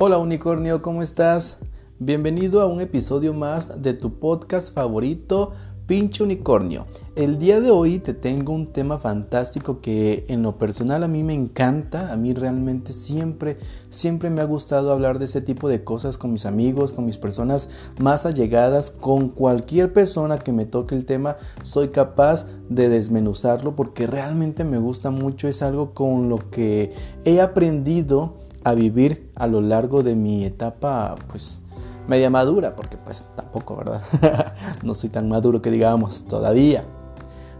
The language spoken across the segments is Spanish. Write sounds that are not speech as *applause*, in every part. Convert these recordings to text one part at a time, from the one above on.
Hola unicornio, ¿cómo estás? Bienvenido a un episodio más de tu podcast favorito, Pinche Unicornio. El día de hoy te tengo un tema fantástico que en lo personal a mí me encanta, a mí realmente siempre, siempre me ha gustado hablar de ese tipo de cosas con mis amigos, con mis personas más allegadas, con cualquier persona que me toque el tema, soy capaz de desmenuzarlo porque realmente me gusta mucho, es algo con lo que he aprendido a vivir a lo largo de mi etapa, pues media madura, porque pues tampoco, ¿verdad? *laughs* no soy tan maduro que digamos todavía.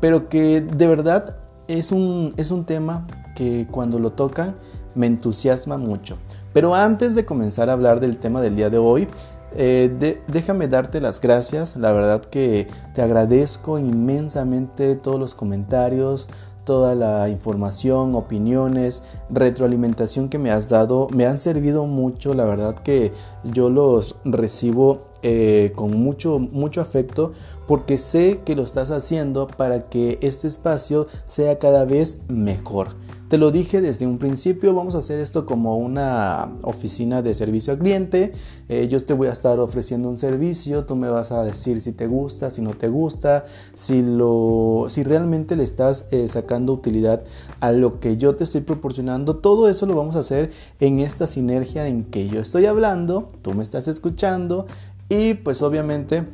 Pero que de verdad es un, es un tema que cuando lo tocan me entusiasma mucho. Pero antes de comenzar a hablar del tema del día de hoy, eh, déjame darte las gracias. La verdad que te agradezco inmensamente todos los comentarios, toda la información, opiniones, retroalimentación que me has dado. Me han servido mucho, la verdad que yo los recibo eh, con mucho, mucho afecto porque sé que lo estás haciendo para que este espacio sea cada vez mejor. Te lo dije desde un principio, vamos a hacer esto como una oficina de servicio al cliente. Eh, yo te voy a estar ofreciendo un servicio, tú me vas a decir si te gusta, si no te gusta, si, lo, si realmente le estás eh, sacando utilidad a lo que yo te estoy proporcionando. Todo eso lo vamos a hacer en esta sinergia en que yo estoy hablando, tú me estás escuchando y pues obviamente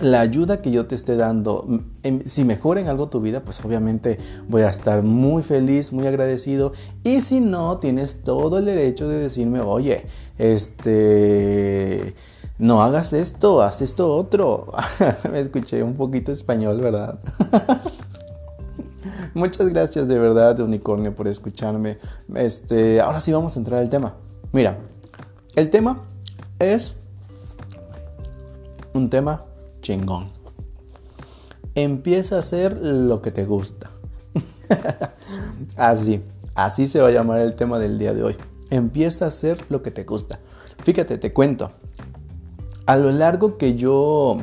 la ayuda que yo te esté dando, si mejora en algo tu vida, pues obviamente voy a estar muy feliz, muy agradecido. Y si no, tienes todo el derecho de decirme, oye, este, no hagas esto, haz esto otro. *laughs* Me escuché un poquito español, ¿verdad? *laughs* Muchas gracias de verdad, Unicornio, por escucharme. Este, ahora sí vamos a entrar al tema. Mira, el tema es un tema chingón. Empieza a hacer lo que te gusta. *laughs* así, así se va a llamar el tema del día de hoy. Empieza a hacer lo que te gusta. Fíjate, te cuento. A lo largo que yo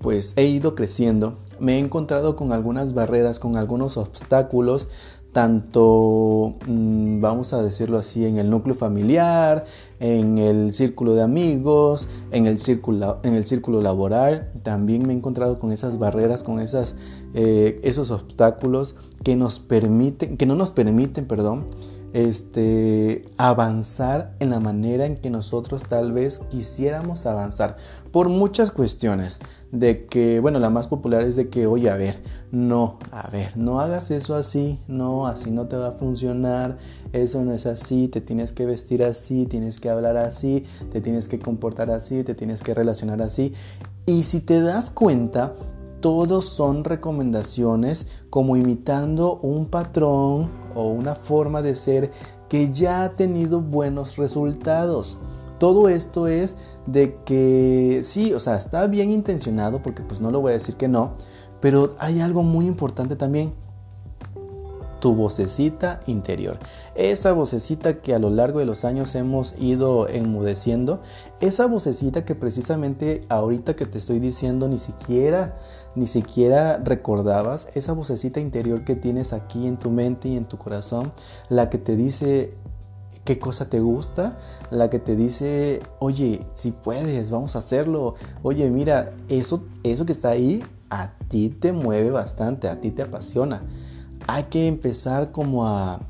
pues he ido creciendo, me he encontrado con algunas barreras, con algunos obstáculos tanto, mm, vamos a decirlo así, en el núcleo familiar, en el círculo de amigos, en el círculo, en el círculo laboral. También me he encontrado con esas barreras, con esas, eh, esos obstáculos que nos permiten, que no nos permiten, perdón, este, avanzar en la manera en que nosotros tal vez quisiéramos avanzar por muchas cuestiones de que, bueno, la más popular es de que, oye, a ver, no, a ver, no hagas eso así, no, así no te va a funcionar, eso no es así, te tienes que vestir así, tienes que hablar así, te tienes que comportar así, te tienes que relacionar así. Y si te das cuenta, todos son recomendaciones como imitando un patrón o una forma de ser que ya ha tenido buenos resultados. Todo esto es de que sí, o sea, está bien intencionado porque pues no lo voy a decir que no, pero hay algo muy importante también tu vocecita interior. Esa vocecita que a lo largo de los años hemos ido enmudeciendo, esa vocecita que precisamente ahorita que te estoy diciendo ni siquiera ni siquiera recordabas, esa vocecita interior que tienes aquí en tu mente y en tu corazón, la que te dice qué cosa te gusta, la que te dice, oye, si puedes, vamos a hacerlo. Oye, mira, eso, eso que está ahí a ti te mueve bastante, a ti te apasiona hay que empezar como a,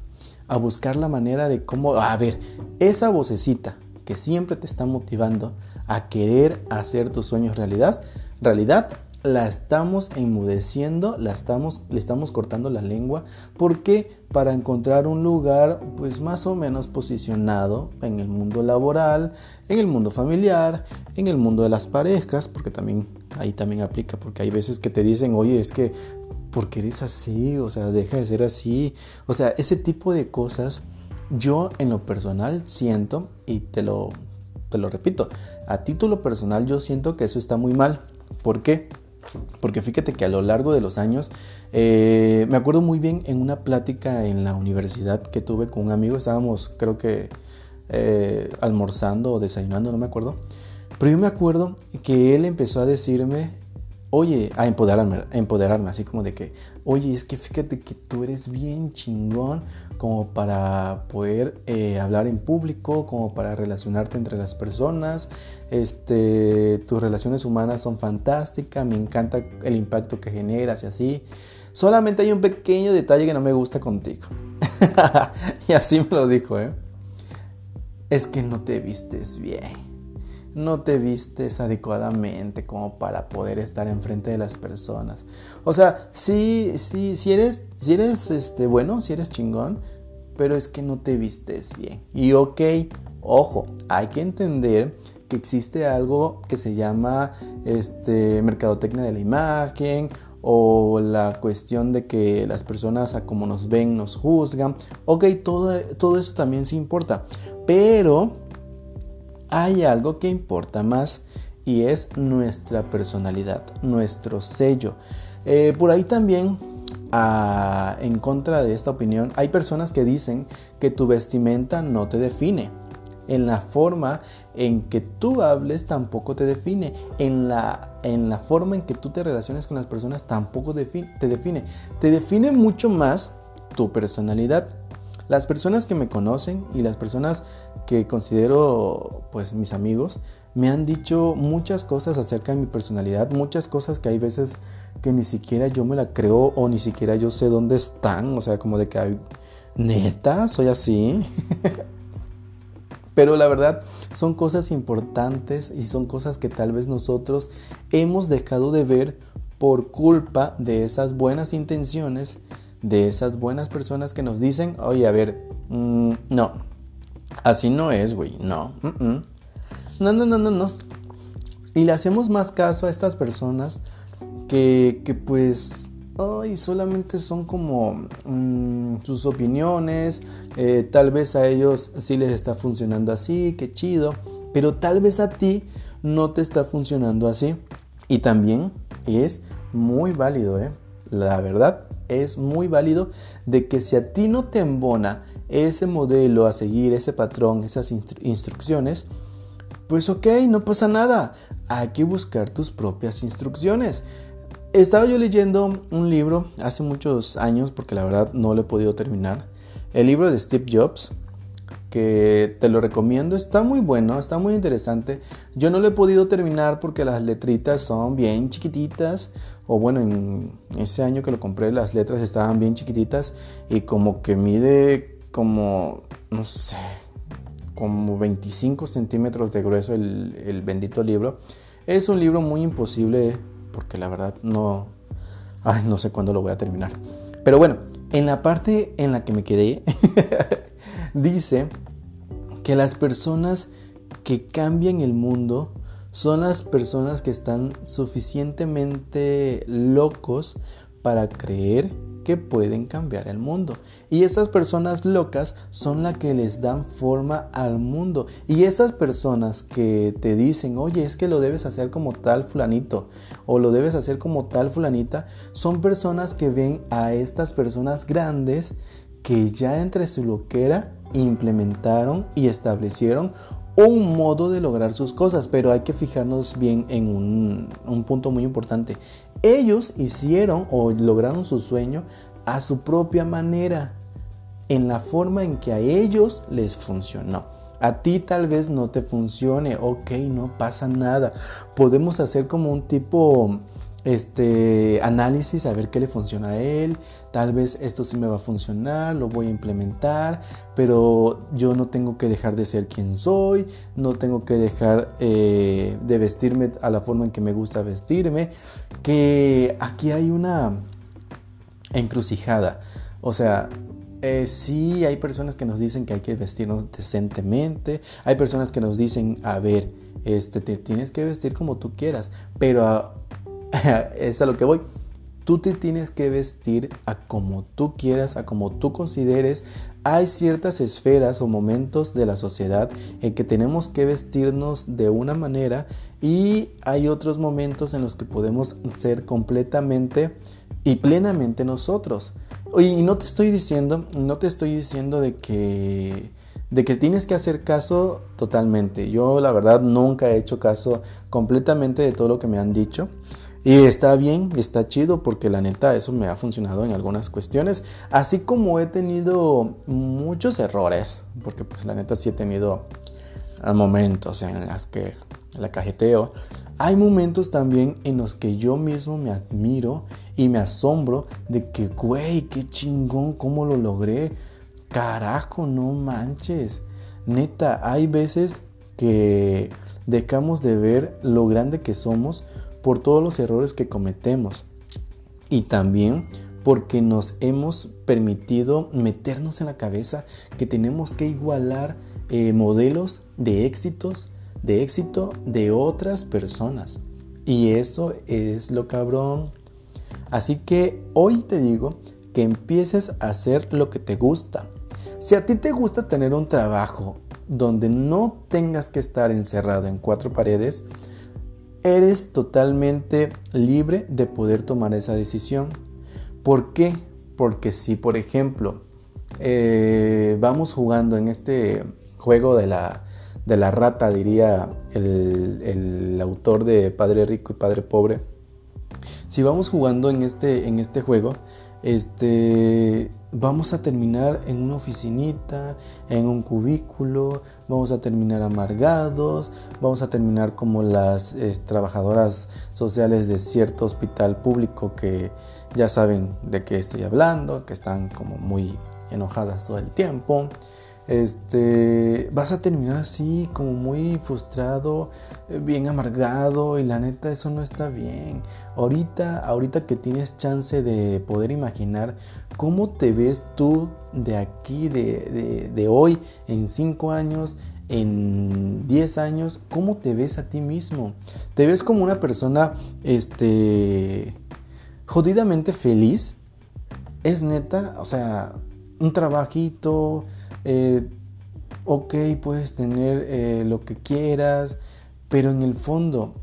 buscar la manera de cómo, a ver, esa vocecita que siempre te está motivando a querer hacer tus sueños realidad, realidad la estamos enmudeciendo, la estamos, le estamos cortando la lengua. porque Para encontrar un lugar pues más o menos posicionado en el mundo laboral, en el mundo familiar, en el mundo de las parejas, porque también ahí también aplica, porque hay veces que te dicen, oye, es que porque eres así, o sea, deja de ser así. O sea, ese tipo de cosas yo en lo personal siento, y te lo, te lo repito, a título personal yo siento que eso está muy mal. ¿Por qué? Porque fíjate que a lo largo de los años, eh, me acuerdo muy bien en una plática en la universidad que tuve con un amigo, estábamos creo que eh, almorzando o desayunando, no me acuerdo, pero yo me acuerdo que él empezó a decirme oye, a empoderarme, empoderarme, así como de que, oye, es que fíjate que tú eres bien chingón como para poder eh, hablar en público, como para relacionarte entre las personas, este, tus relaciones humanas son fantásticas, me encanta el impacto que generas y así. Solamente hay un pequeño detalle que no me gusta contigo. *laughs* y así me lo dijo, ¿eh? Es que no te vistes bien no te vistes adecuadamente como para poder estar enfrente de las personas. O sea, sí, sí, si eres, si eres este, bueno, si eres chingón, pero es que no te vistes bien. Y ok, ojo, hay que entender que existe algo que se llama este, mercadotecnia de la imagen o la cuestión de que las personas a como nos ven nos juzgan. Ok, todo, todo eso también sí importa. Pero hay algo que importa más y es nuestra personalidad, nuestro sello. Eh, por ahí también, ah, en contra de esta opinión, hay personas que dicen que tu vestimenta no te define. En la forma en que tú hables tampoco te define. En la, en la forma en que tú te relaciones con las personas tampoco te define. Te define mucho más tu personalidad. Las personas que me conocen y las personas que considero pues mis amigos me han dicho muchas cosas acerca de mi personalidad, muchas cosas que hay veces que ni siquiera yo me la creo o ni siquiera yo sé dónde están, o sea, como de que hay, neta, soy así. *laughs* Pero la verdad son cosas importantes y son cosas que tal vez nosotros hemos dejado de ver por culpa de esas buenas intenciones de esas buenas personas que nos dicen, oye, a ver, mm, no, así no es, güey, no, no, no, no, no, no. Y le hacemos más caso a estas personas que, que pues, ay, solamente son como mm, sus opiniones, eh, tal vez a ellos sí les está funcionando así, qué chido, pero tal vez a ti no te está funcionando así. Y también es muy válido, ¿eh? La verdad, es muy válido de que si a ti no te embona ese modelo a seguir, ese patrón, esas instrucciones, pues ok, no pasa nada. Hay que buscar tus propias instrucciones. Estaba yo leyendo un libro hace muchos años, porque la verdad no lo he podido terminar. El libro de Steve Jobs, que te lo recomiendo, está muy bueno, está muy interesante. Yo no lo he podido terminar porque las letritas son bien chiquititas, o bueno, en ese año que lo compré las letras estaban bien chiquititas y como que mide como, no sé, como 25 centímetros de grueso el, el bendito libro. Es un libro muy imposible porque la verdad no, ay, no sé cuándo lo voy a terminar. Pero bueno, en la parte en la que me quedé, *laughs* dice que las personas que cambian el mundo son las personas que están suficientemente locos para creer que pueden cambiar el mundo. Y esas personas locas son las que les dan forma al mundo. Y esas personas que te dicen, oye, es que lo debes hacer como tal fulanito o lo debes hacer como tal fulanita, son personas que ven a estas personas grandes que ya entre su loquera implementaron y establecieron un modo de lograr sus cosas, pero hay que fijarnos bien en un, punto muy importante. Ellos hicieron o lograron su sueño a su propia manera, en la forma en que a ellos les funcionó. A ti tal vez no te funcione, ok, no pasa nada. Podemos hacer como un tipo este análisis a ver qué le funciona a él. Tal vez esto sí me va a funcionar, lo voy a implementar, pero yo no tengo que dejar de ser quien soy, no tengo que dejar eh, de vestirme a la forma en que me gusta vestirme. Que aquí hay una encrucijada. O sea, eh, sí hay personas que nos dicen que hay que vestirnos decentemente, hay personas que nos dicen, a ver, este, te tienes que vestir como tú quieras, pero *laughs* es a lo que voy. Tú te tienes que vestir a como tú quieras, a como tú consideres. Hay ciertas esferas o momentos de la sociedad en que tenemos que vestirnos de una manera y hay otros momentos en los que podemos ser completamente y plenamente nosotros. Y no te estoy diciendo, no te estoy diciendo de que de que tienes que hacer caso totalmente. Yo la verdad nunca he hecho caso completamente de todo lo que me han dicho. Y está bien, está chido porque la neta eso me ha funcionado en algunas cuestiones, así como he tenido muchos errores, porque pues la neta sí he tenido momentos en los que la cajeteo. Hay momentos también en los que yo mismo me admiro y me asombro de que, güey, qué chingón, cómo lo logré. Carajo, no manches. Neta, hay veces que dejamos de ver lo grande que somos por todos los errores que cometemos. Y también porque nos hemos permitido meternos en la cabeza que tenemos que igualar eh, modelos de éxitos, de éxito de otras personas. Y eso es lo cabrón. Así que hoy te digo que empieces a hacer lo que te gusta. Si a ti te gusta tener un trabajo donde no tengas que estar encerrado en cuatro paredes, eres totalmente libre de poder tomar esa decisión. ¿Por qué? Porque si, por ejemplo, eh, vamos jugando en este juego de la, de la rata, diría el, el, autor de Padre Rico y Padre Pobre, si vamos jugando en este, en este juego, este, vamos a terminar en una oficinita, en un cubículo, vamos a terminar amargados, vamos a terminar como las eh, trabajadoras sociales de cierto hospital público que ya saben de qué estoy hablando, que están como muy enojadas todo el tiempo este, vas a terminar así como muy frustrado, eh, bien amargado y la neta eso no está bien. Ahorita, ahorita que tienes chance de poder imaginar cómo te ves tú de aquí, de, de hoy, en 5 años, en 10 años, cómo te ves a ti mismo. Te ves como una persona, este, jodidamente feliz. Es neta, o sea, un trabajito, eh, ok, puedes tener eh, lo que quieras, pero en el fondo,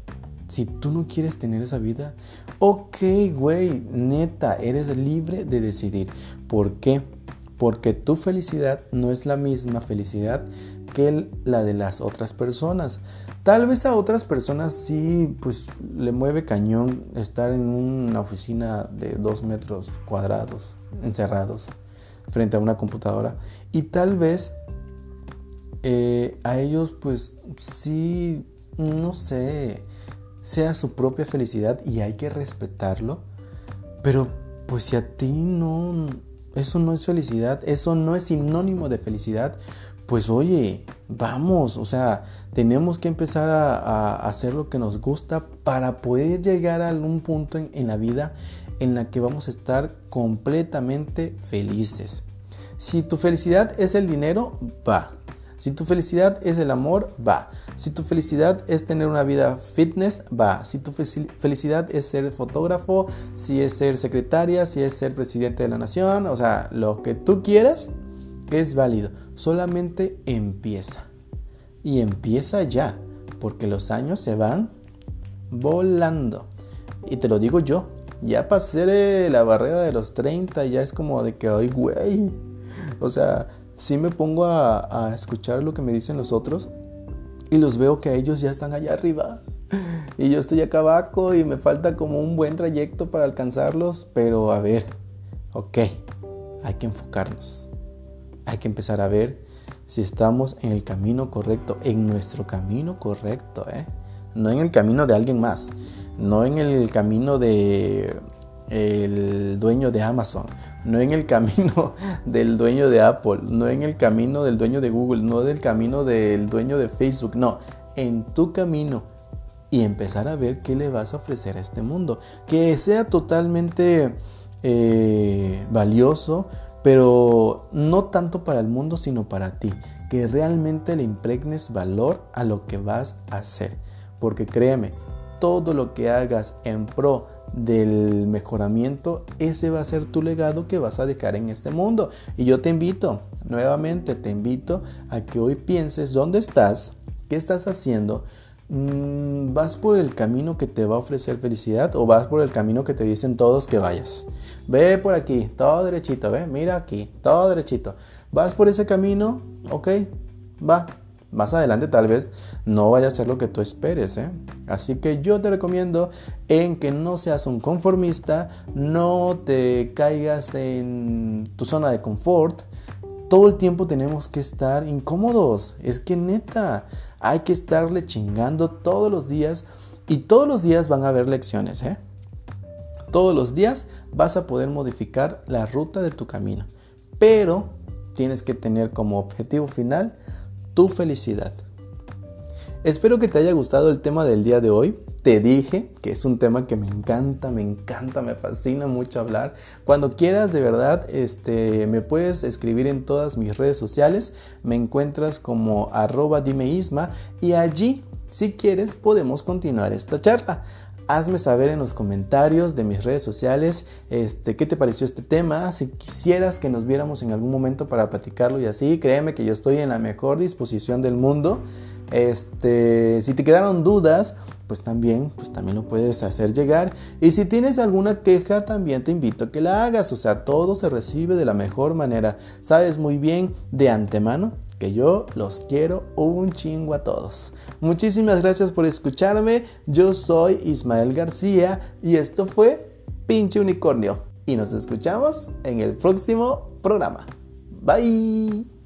si tú no quieres tener esa vida, ok, güey, neta, eres libre de decidir. ¿Por qué? Porque tu felicidad no es la misma felicidad que la de las otras personas. Tal vez a otras personas sí, pues le mueve cañón estar en una oficina de dos metros cuadrados, encerrados frente a una computadora. Y tal vez eh, a ellos pues sí, no sé, sea su propia felicidad y hay que respetarlo. Pero pues si a ti no, eso no es felicidad, eso no es sinónimo de felicidad, pues oye, vamos, o sea, tenemos que empezar a, hacer lo que nos gusta para poder llegar a un punto en la vida en la que vamos a estar completamente felices. Si tu felicidad es el dinero, va. Si tu felicidad es el amor, va. Si tu felicidad es tener una vida fitness, va. Si tu felicidad es ser fotógrafo, si es ser secretaria, si es ser presidente de la nación, o sea, lo que tú quieras es válido. Solamente empieza. Y empieza ya, porque los años se van volando. Y te lo digo yo, ya pasé la barrera de los 30, ya es como de que, ay, güey. O sea, si me pongo a, escuchar lo que me dicen los otros y los veo que ellos ya están allá arriba. Y yo estoy acá abajo y me falta como un buen trayecto para alcanzarlos. Pero a ver, ok, hay que enfocarnos. Hay que empezar a ver si estamos en el camino correcto, en nuestro camino correcto, ¿eh? No en el camino de alguien más, no en el camino de el dueño de Amazon, no en el camino *laughs* del dueño de Apple, no en el camino del dueño de Google, no del camino del dueño de Facebook, no, en tu camino y empezar a ver qué le vas a ofrecer a este mundo, que sea totalmente eh, valioso, pero no tanto para el mundo, sino para ti, que realmente le impregnes valor a lo que vas a hacer, porque créeme, todo lo que hagas en pro del mejoramiento, ese va a ser tu legado que vas a dejar en este mundo. Y yo te invito, nuevamente te invito a que hoy pienses dónde estás, qué estás haciendo, mm, ¿Vas por el camino que te va a ofrecer felicidad o vas por el camino que te dicen todos que vayas? Ve por aquí, todo derechito, ve, mira aquí, todo derechito. ¿Vas por ese camino? Ok, va, más adelante tal vez no vaya a ser lo que tú esperes. ¿eh? Así que yo te recomiendo en que no seas un conformista, no te caigas en tu zona de confort. Todo el tiempo tenemos que estar incómodos. Es que neta, hay que estarle chingando todos los días y todos los días van a haber lecciones. ¿eh? Todos los días vas a poder modificar la ruta de tu camino. Pero tienes que tener como objetivo final tu felicidad. Espero que te haya gustado el tema del día de hoy. Te dije que es un tema que me encanta, me encanta, me fascina mucho hablar. Cuando quieras, de verdad, este, me puedes escribir en todas mis redes sociales. Me encuentras como arroba dimeisma y allí, si quieres, podemos continuar esta charla hazme saber en los comentarios de mis redes sociales este, qué te pareció este tema, si quisieras que nos viéramos en algún momento para platicarlo y así, créeme que yo estoy en la mejor disposición del mundo. Este, si te quedaron dudas, pues también, pues también lo puedes hacer llegar. Y si tienes alguna queja, también te invito a que la hagas. O sea, todo se recibe de la mejor manera. Sabes muy bien de antemano que yo los quiero un chingo a todos. Muchísimas gracias por escucharme. Yo soy Ismael García y esto fue Pinche Unicornio. Y nos escuchamos en el próximo programa. Bye.